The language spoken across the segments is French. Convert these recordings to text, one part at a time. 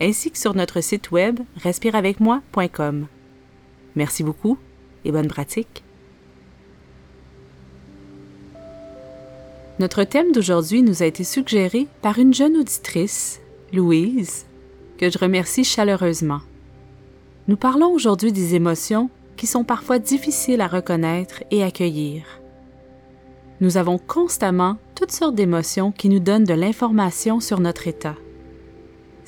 ainsi que sur notre site web respireavecmoi.com. Merci beaucoup et bonne pratique. Notre thème d'aujourd'hui nous a été suggéré par une jeune auditrice, Louise, que je remercie chaleureusement. Nous parlons aujourd'hui des émotions qui sont parfois difficiles à reconnaître et accueillir. Nous avons constamment toutes sortes d'émotions qui nous donnent de l'information sur notre état.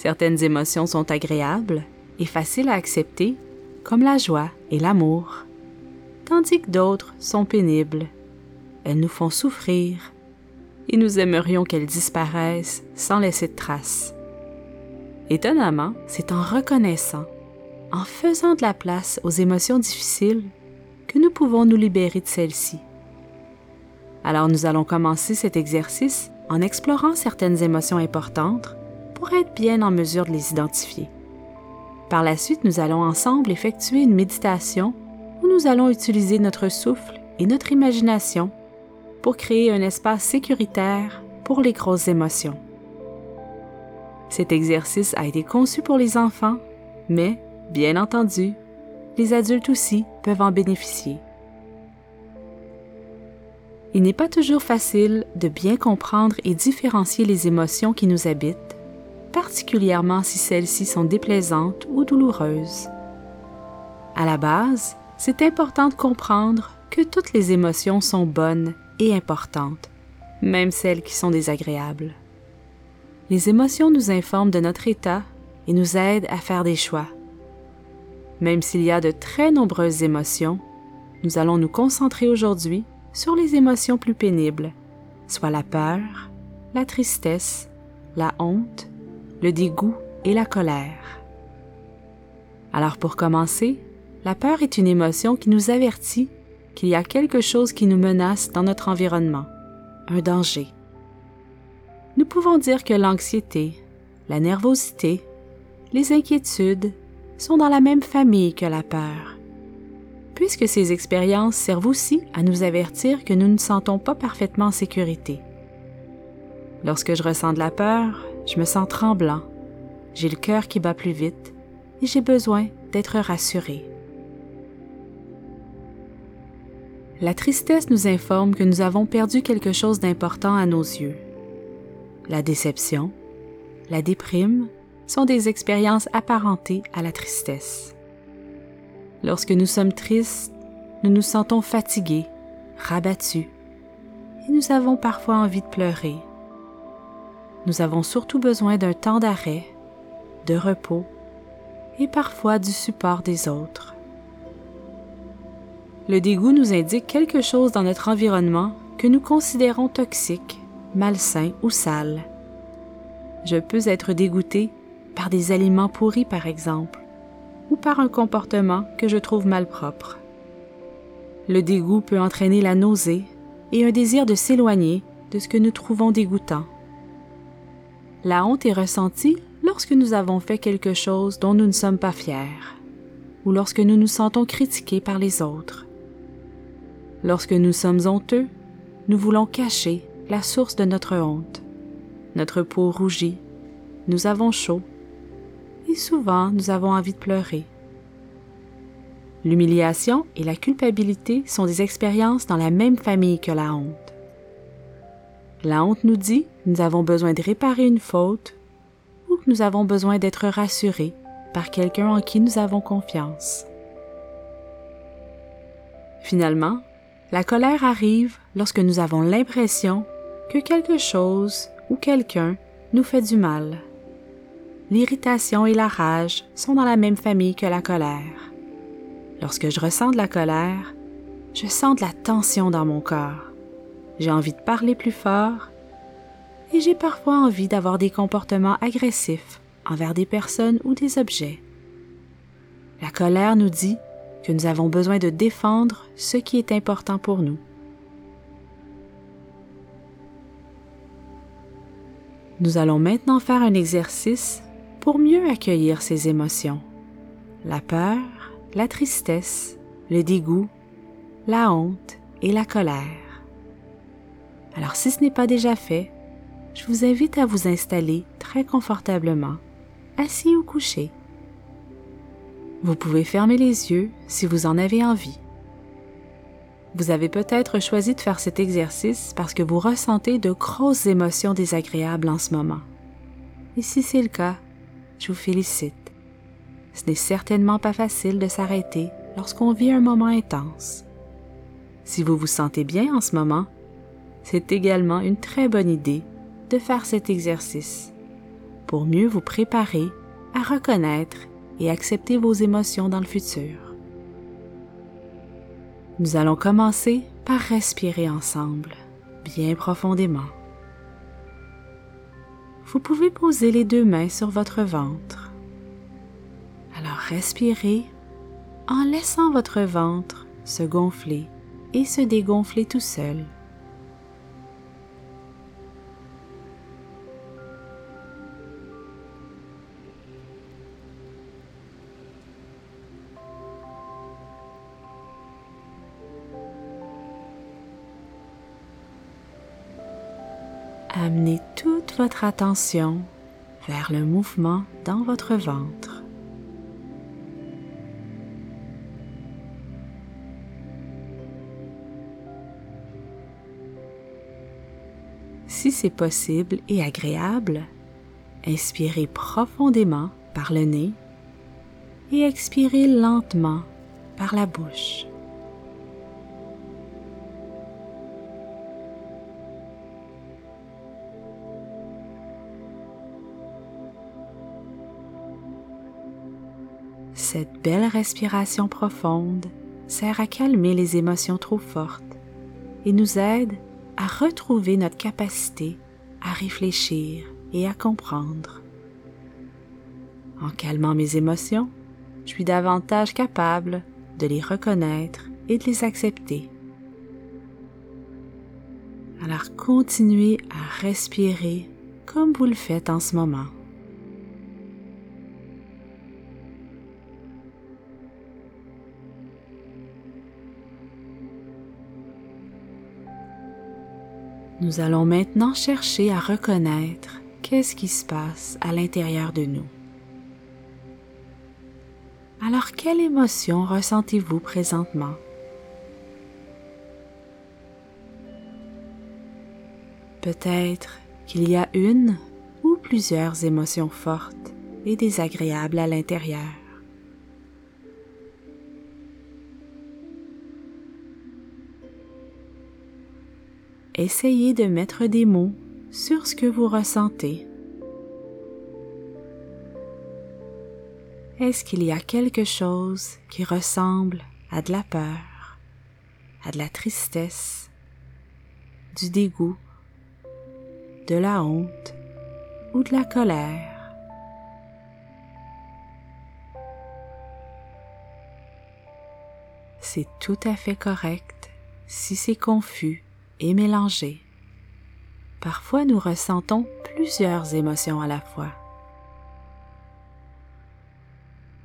Certaines émotions sont agréables et faciles à accepter, comme la joie et l'amour, tandis que d'autres sont pénibles. Elles nous font souffrir et nous aimerions qu'elles disparaissent sans laisser de traces. Étonnamment, c'est en reconnaissant, en faisant de la place aux émotions difficiles, que nous pouvons nous libérer de celles-ci. Alors nous allons commencer cet exercice en explorant certaines émotions importantes pour être bien en mesure de les identifier. Par la suite, nous allons ensemble effectuer une méditation où nous allons utiliser notre souffle et notre imagination pour créer un espace sécuritaire pour les grosses émotions. Cet exercice a été conçu pour les enfants, mais, bien entendu, les adultes aussi peuvent en bénéficier. Il n'est pas toujours facile de bien comprendre et différencier les émotions qui nous habitent, particulièrement si celles-ci sont déplaisantes ou douloureuses. À la base, c'est important de comprendre que toutes les émotions sont bonnes et importantes, même celles qui sont désagréables. Les émotions nous informent de notre état et nous aident à faire des choix. Même s'il y a de très nombreuses émotions, nous allons nous concentrer aujourd'hui sur les émotions plus pénibles, soit la peur, la tristesse, la honte, le dégoût et la colère. Alors pour commencer, la peur est une émotion qui nous avertit qu'il y a quelque chose qui nous menace dans notre environnement, un danger. Nous pouvons dire que l'anxiété, la nervosité, les inquiétudes sont dans la même famille que la peur puisque ces expériences servent aussi à nous avertir que nous ne sentons pas parfaitement en sécurité. Lorsque je ressens de la peur, je me sens tremblant, j'ai le cœur qui bat plus vite et j'ai besoin d'être rassuré. La tristesse nous informe que nous avons perdu quelque chose d'important à nos yeux. La déception, la déprime sont des expériences apparentées à la tristesse. Lorsque nous sommes tristes, nous nous sentons fatigués, rabattus, et nous avons parfois envie de pleurer. Nous avons surtout besoin d'un temps d'arrêt, de repos et parfois du support des autres. Le dégoût nous indique quelque chose dans notre environnement que nous considérons toxique, malsain ou sale. Je peux être dégoûté par des aliments pourris par exemple, ou par un comportement que je trouve malpropre. Le dégoût peut entraîner la nausée et un désir de s'éloigner de ce que nous trouvons dégoûtant. La honte est ressentie lorsque nous avons fait quelque chose dont nous ne sommes pas fiers, ou lorsque nous nous sentons critiqués par les autres. Lorsque nous sommes honteux, nous voulons cacher la source de notre honte. Notre peau rougit, nous avons chaud et souvent nous avons envie de pleurer. L'humiliation et la culpabilité sont des expériences dans la même famille que la honte. La honte nous dit nous avons besoin de réparer une faute ou nous avons besoin d'être rassurés par quelqu'un en qui nous avons confiance. Finalement, la colère arrive lorsque nous avons l'impression que quelque chose ou quelqu'un nous fait du mal l'irritation et la rage sont dans la même famille que la colère. Lorsque je ressens de la colère, je sens de la tension dans mon corps. J'ai envie de parler plus fort et j'ai parfois envie d'avoir des comportements agressifs envers des personnes ou des objets. La colère nous dit que nous avons besoin de défendre ce qui est important pour nous. Nous allons maintenant faire un exercice pour mieux accueillir ces émotions. La peur, la tristesse, le dégoût, la honte et la colère. Alors si ce n'est pas déjà fait, je vous invite à vous installer très confortablement, assis ou couché. Vous pouvez fermer les yeux si vous en avez envie. Vous avez peut-être choisi de faire cet exercice parce que vous ressentez de grosses émotions désagréables en ce moment. Et si c'est le cas, je vous félicite. Ce n'est certainement pas facile de s'arrêter lorsqu'on vit un moment intense. Si vous vous sentez bien en ce moment, c'est également une très bonne idée de faire cet exercice pour mieux vous préparer à reconnaître et accepter vos émotions dans le futur. Nous allons commencer par respirer ensemble, bien profondément. Vous pouvez poser les deux mains sur votre ventre. Alors respirez en laissant votre ventre se gonfler et se dégonfler tout seul. Amenez toute votre attention vers le mouvement dans votre ventre. Si c'est possible et agréable, inspirez profondément par le nez et expirez lentement par la bouche. Cette belle respiration profonde sert à calmer les émotions trop fortes et nous aide à retrouver notre capacité à réfléchir et à comprendre. En calmant mes émotions, je suis davantage capable de les reconnaître et de les accepter. Alors continuez à respirer comme vous le faites en ce moment. Nous allons maintenant chercher à reconnaître qu'est-ce qui se passe à l'intérieur de nous. Alors, quelle émotion ressentez-vous présentement? Peut-être qu'il y a une ou plusieurs émotions fortes et désagréables à l'intérieur. Essayez de mettre des mots sur ce que vous ressentez. Est-ce qu'il y a quelque chose qui ressemble à de la peur, à de la tristesse, du dégoût, de la honte ou de la colère? C'est tout à fait correct si c'est confus et. Parfois nous ressentons plusieurs émotions à la fois.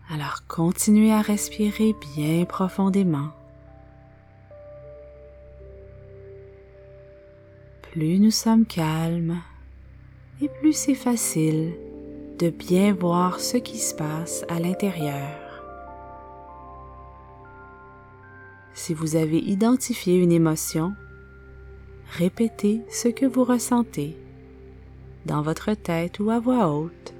Alors continuez à respirer bien profondément. Plus nous sommes calmes et plus c'est facile de bien voir ce qui se passe à l'intérieur. Si vous avez identifié une émotion, répétez ce que vous ressentez dans votre tête ou à voix haute.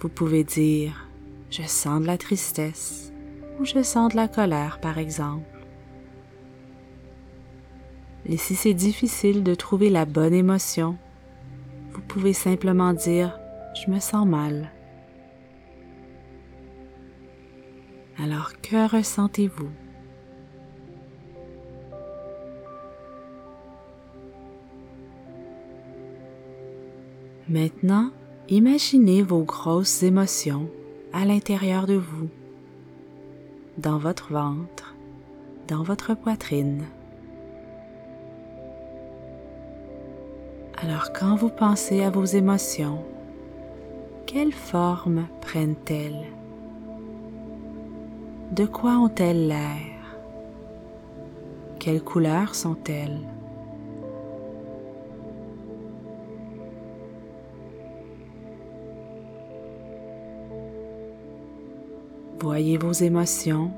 Vous pouvez dire je sens de la tristesse ou je sens de la colère par exemple. Et si c'est difficile de trouver la bonne émotion, vous pouvez simplement dire je me sens mal. Alors que ressentez-vous? Maintenant, imaginez vos grosses émotions à l'intérieur de vous, dans votre ventre, dans votre poitrine. Alors quand vous pensez à vos émotions, quelle forme prennent-elles? De quoi ont-elles l'air? Quelles couleurs sont-elles? Voyez vos émotions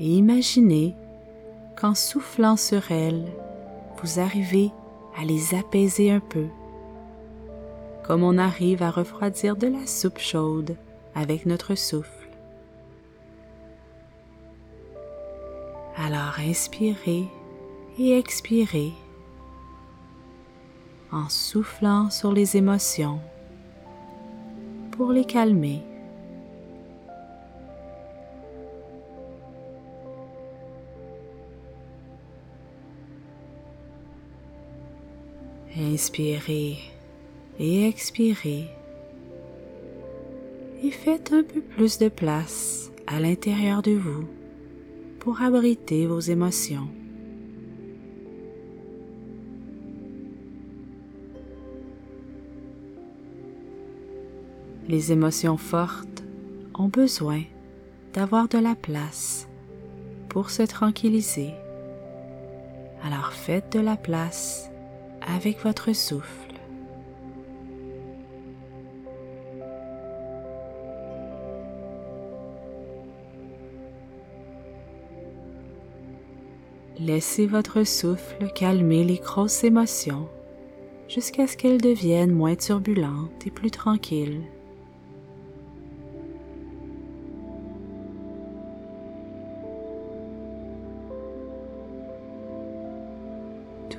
et imaginez qu'en soufflant sur elles, vous arrivez à les apaiser un peu, comme on arrive à refroidir de la soupe chaude avec notre souffle. Alors inspirez et expirez en soufflant sur les émotions pour les calmer. Inspirez et expirez et faites un peu plus de place à l'intérieur de vous pour abriter vos émotions. Les émotions fortes ont besoin d'avoir de la place pour se tranquilliser. Alors faites de la place avec votre souffle. Laissez votre souffle calmer les grosses émotions jusqu'à ce qu'elles deviennent moins turbulentes et plus tranquilles.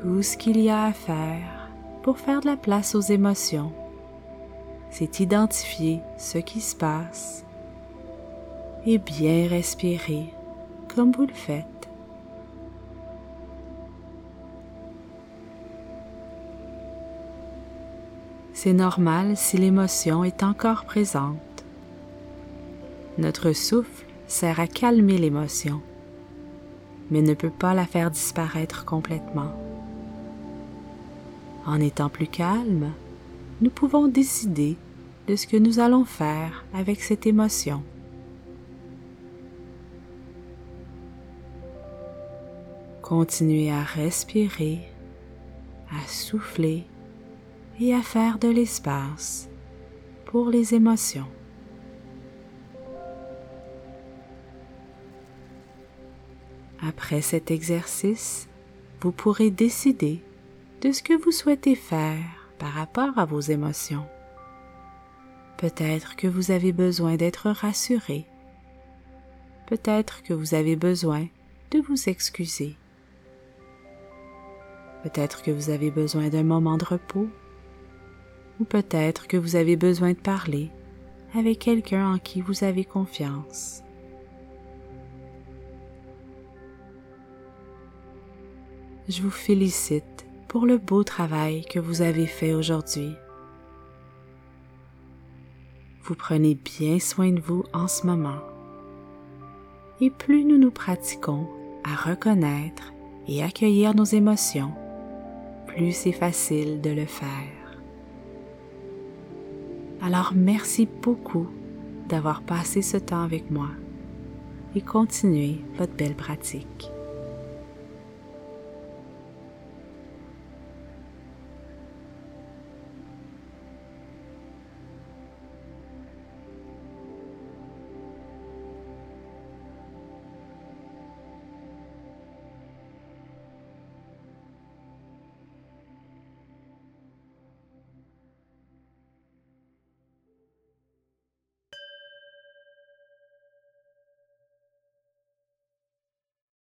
Tout ce qu'il y a à faire pour faire de la place aux émotions, c'est identifier ce qui se passe et bien respirer comme vous le faites. C'est normal si l'émotion est encore présente. Notre souffle sert à calmer l'émotion, mais ne peut pas la faire disparaître complètement. En étant plus calme, nous pouvons décider de ce que nous allons faire avec cette émotion. Continuez à respirer, à souffler et à faire de l'espace pour les émotions. Après cet exercice, vous pourrez décider de ce que vous souhaitez faire par rapport à vos émotions. Peut-être que vous avez besoin d'être rassuré. Peut-être que vous avez besoin de vous excuser. Peut-être que vous avez besoin d'un moment de repos. Ou peut-être que vous avez besoin de parler avec quelqu'un en qui vous avez confiance. Je vous félicite pour le beau travail que vous avez fait aujourd'hui. Vous prenez bien soin de vous en ce moment. Et plus nous nous pratiquons à reconnaître et accueillir nos émotions, plus c'est facile de le faire. Alors merci beaucoup d'avoir passé ce temps avec moi et continuez votre belle pratique.